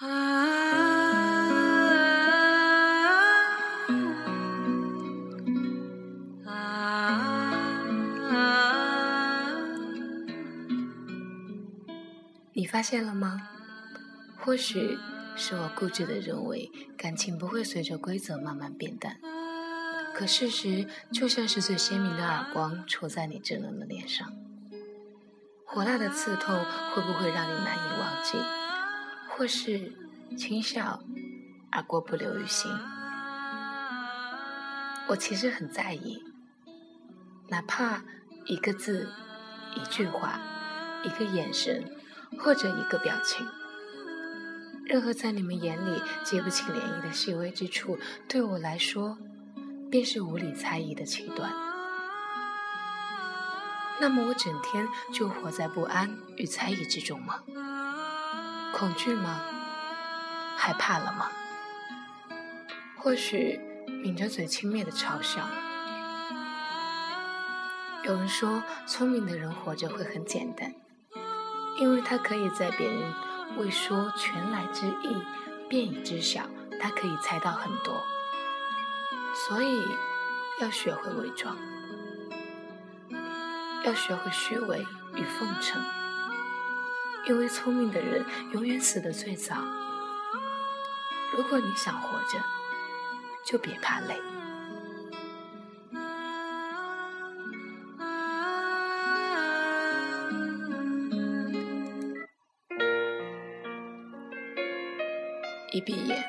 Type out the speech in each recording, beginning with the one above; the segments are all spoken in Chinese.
你发现了吗？或许是我固执的认为感情不会随着规则慢慢变淡，可事实就像是最鲜明的耳光戳在你稚嫩的脸上，火辣的刺痛会不会让你难以忘记？或是轻笑而过不留于心？我其实很在意，哪怕一个字、一句话、一个眼神。或者一个表情，任何在你们眼里激不起涟漪的细微之处，对我来说，便是无理猜疑的起端。那么，我整天就活在不安与猜疑之中吗？恐惧吗？害怕了吗？或许抿着嘴轻蔑的嘲笑。有人说，聪明的人活着会很简单。因为他可以在别人未说全来之意便已知晓，他可以猜到很多，所以要学会伪装，要学会虚伪与奉承。因为聪明的人永远死得最早。如果你想活着，就别怕累。一闭眼，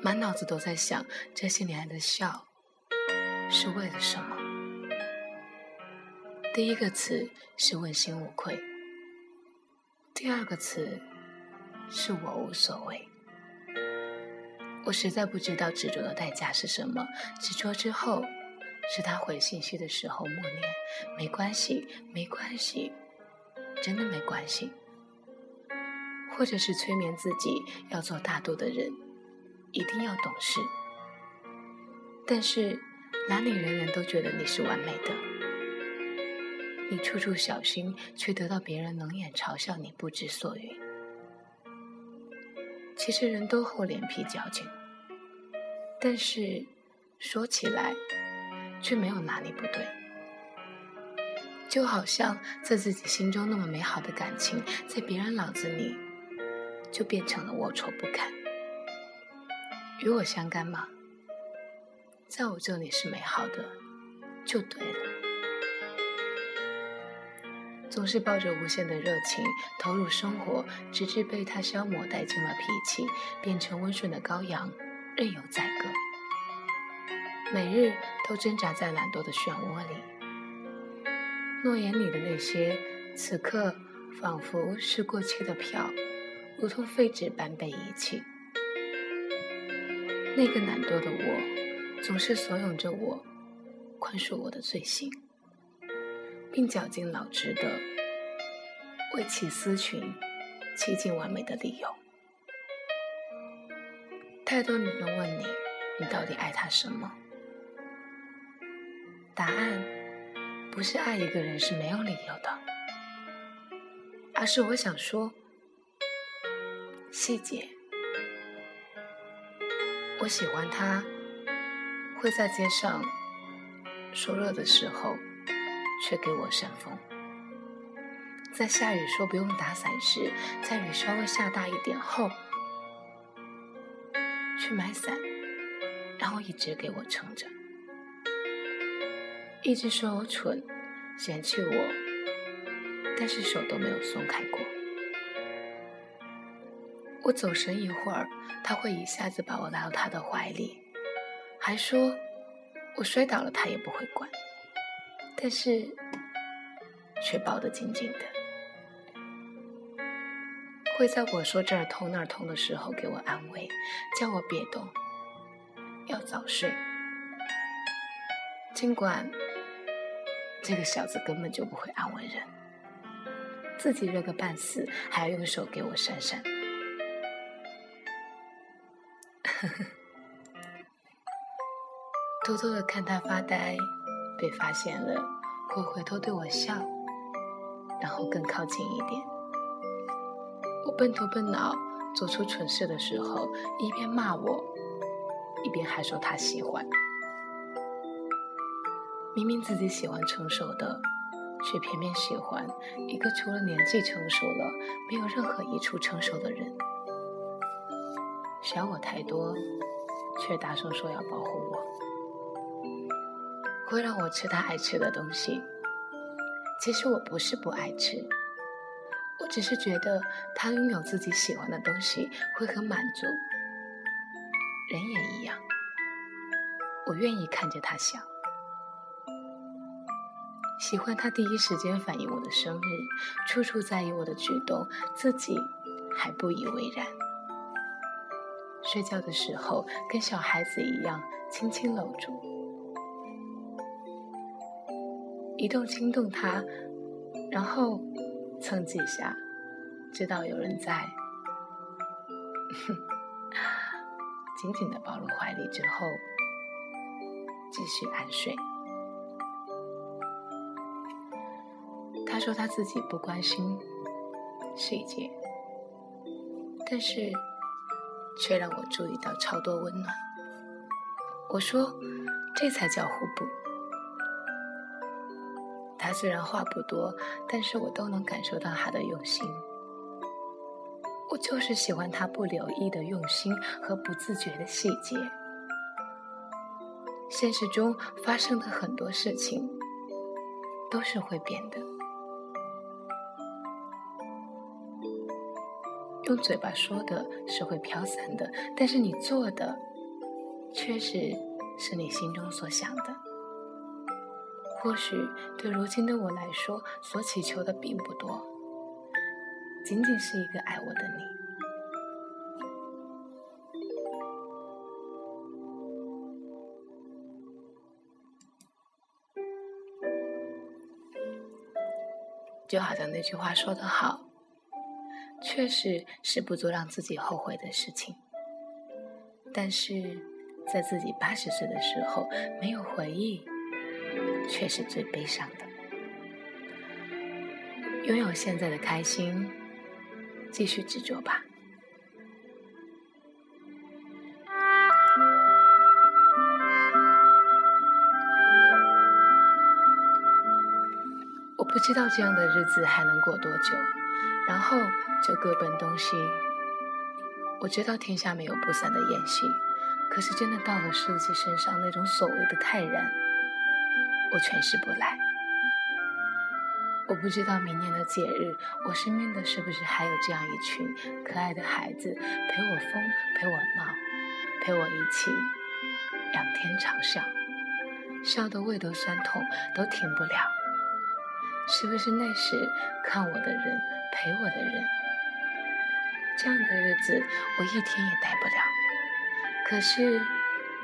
满脑子都在想这些年来的笑是为了什么。第一个词是问心无愧，第二个词是我无所谓。我实在不知道执着的代价是什么。执着之后，是他回信息的时候默念：“没关系，没关系，真的没关系。”或者是催眠自己要做大度的人，一定要懂事。但是哪里人人都觉得你是完美的？你处处小心，却得到别人冷眼嘲笑你不知所云。其实人都厚脸皮矫情，但是说起来却没有哪里不对。就好像在自己心中那么美好的感情，在别人脑子里。就变成了龌龊不堪，与我相干吗？在我这里是美好的，就对了。总是抱着无限的热情投入生活，直至被他消磨殆尽了脾气，变成温顺的羔羊，任由宰割。每日都挣扎在懒惰的漩涡里，诺言里的那些，此刻仿佛是过期的票。如同废纸般被遗弃。那个懒惰的我，总是怂恿着我宽恕我的罪行，并绞尽脑汁的为其思群砌尽完美的理由。太多女人问你，你到底爱他什么？答案不是爱一个人是没有理由的，而是我想说。细节，我喜欢他会在街上说热的时候，却给我扇风；在下雨说不用打伞时，在雨稍微下大一点后，去买伞，然后一直给我撑着，一直说我蠢，嫌弃我，但是手都没有松开过。我走神一会儿，他会一下子把我拉到他的怀里，还说我摔倒了他也不会管，但是却抱得紧紧的。会在我说这儿痛那儿痛的时候给我安慰，叫我别动，要早睡。尽管这个小子根本就不会安慰人，自己热个半死，还要用手给我扇扇。偷偷的看他发呆，被发现了，会回头对我笑，然后更靠近一点。我笨头笨脑，做出蠢事的时候，一边骂我，一边还说他喜欢。明明自己喜欢成熟的，却偏偏喜欢一个除了年纪成熟了，没有任何一处成熟的人。想我太多，却大声说要保护我，会让我吃他爱吃的东西。其实我不是不爱吃，我只是觉得他拥有自己喜欢的东西会很满足。人也一样，我愿意看着他笑。喜欢他第一时间反应我的生日，处处在意我的举动，自己还不以为然。睡觉的时候跟小孩子一样轻轻搂住，一动轻动他，然后蹭几下，知道有人在，哼紧紧的抱入怀里之后，继续安睡。他说他自己不关心细节，但是却让我注意到超多温暖。我说这才叫互补。虽然话不多，但是我都能感受到他的用心。我就是喜欢他不留意的用心和不自觉的细节。现实中发生的很多事情都是会变的。用嘴巴说的是会飘散的，但是你做的，确实是你心中所想的。或许对如今的我来说，所祈求的并不多，仅仅是一个爱我的你。就好像那句话说得好。确实是不做让自己后悔的事情，但是在自己八十岁的时候没有回忆，却是最悲伤的。拥有现在的开心，继续执着吧。我不知道这样的日子还能过多久。然后就各奔东西。我知道天下没有不散的宴席，可是真的到了自己身上那种所谓的泰然，我诠释不来。我不知道明年的节日，我身边的是不是还有这样一群可爱的孩子，陪我疯，陪我闹，陪我一起仰天长啸，笑得胃都酸痛，都停不了。是不是那时看我的人？陪我的人，这样的日子我一天也待不了。可是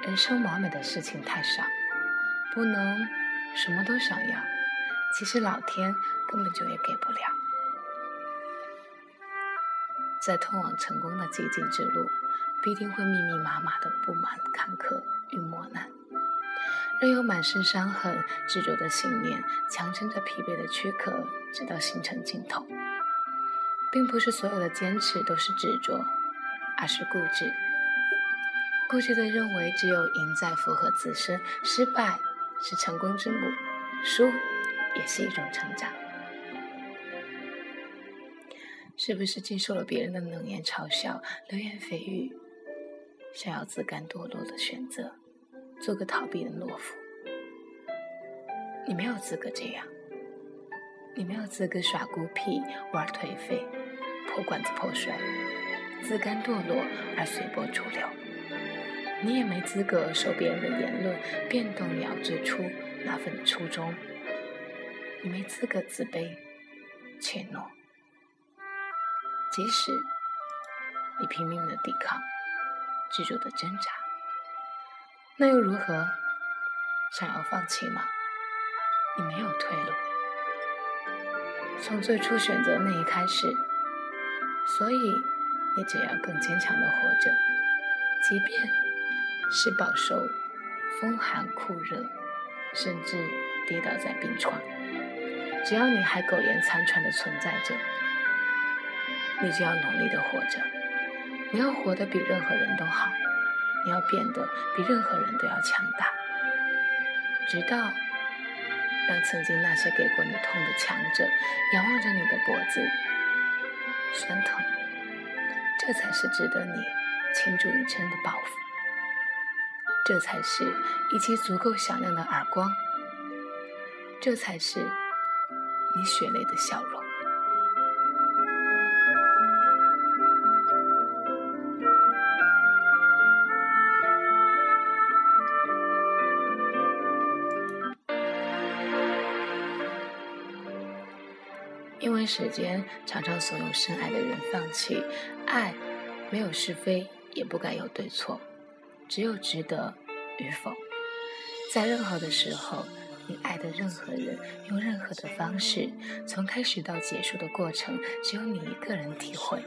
人生完美的事情太少，不能什么都想要。其实老天根本就也给不了。在通往成功的寂静之路，必定会密密麻麻的布满坎坷与磨难。仍有满身伤痕、执着的信念，强撑着疲惫的躯壳，直到行程尽头。并不是所有的坚持都是执着，而是固执。固执的认为只有赢在符合自身，失败是成功之母，输也是一种成长。是不是经受了别人的冷言嘲笑、流言蜚语，想要自甘堕落的选择，做个逃避的懦夫？你没有资格这样，你没有资格耍孤僻、玩颓废。破罐子破摔，自甘堕落而随波逐流，你也没资格受别人的言论变动你要最初那份初衷。你没资格自卑、怯懦，即使你拼命的抵抗、执着的挣扎，那又如何？想要放弃吗？你没有退路。从最初选择那一开始。所以，你只要更坚强的活着，即便是饱受风寒酷热，甚至跌倒在病床，只要你还苟延残喘的存在着，你就要努力的活着，你要活得比任何人都好，你要变得比任何人都要强大，直到让曾经那些给过你痛的强者仰望着你的脖子酸疼，这才是值得你倾注一生的报复，这才是一记足够响亮的耳光，这才是你血泪的笑容。因为时间常常怂恿深爱的人放弃，爱没有是非，也不该有对错，只有值得与否。在任何的时候，你爱的任何人，用任何的方式，从开始到结束的过程，只有你一个人体会。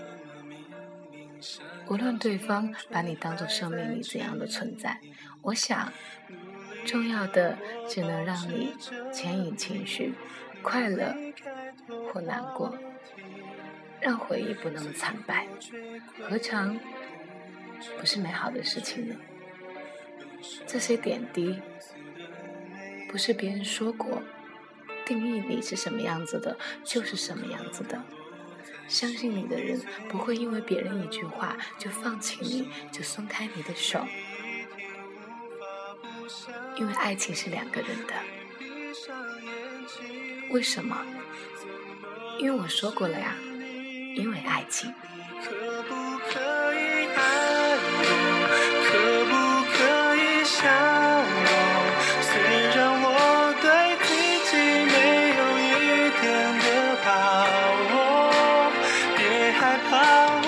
无论对方把你当做生命里怎样的存在，我想，重要的只能让你牵引情绪，快乐。或难过，让回忆不那么惨败，何尝不是美好的事情呢？这些点滴，不是别人说过，定义你是什么样子的，就是什么样子的。相信你的人，不会因为别人一句话就放弃你，就松开你的手。因为爱情是两个人的，为什么？因为我说过了呀，因为爱情。far.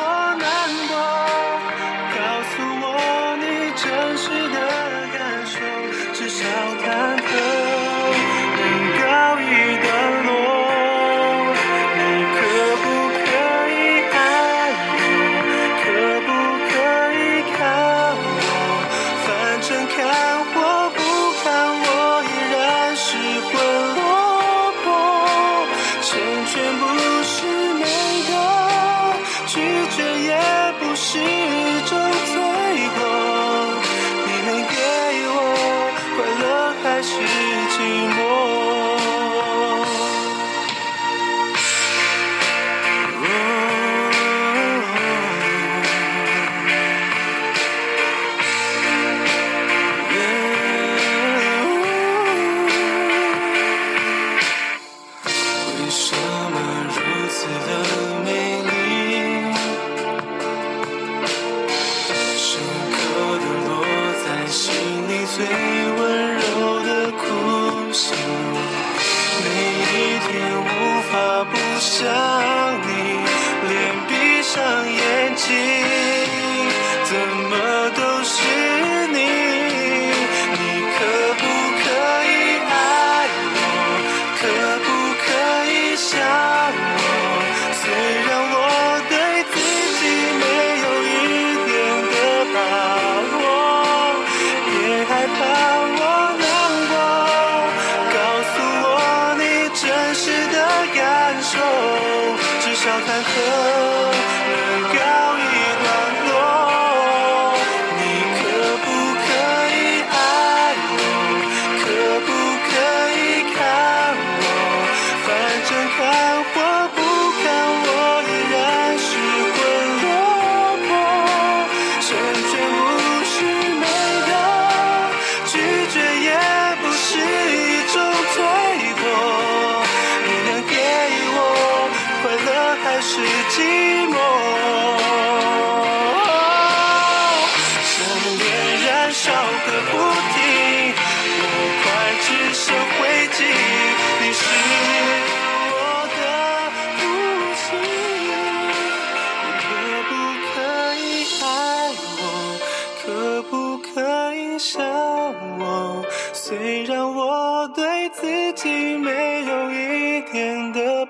she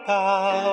少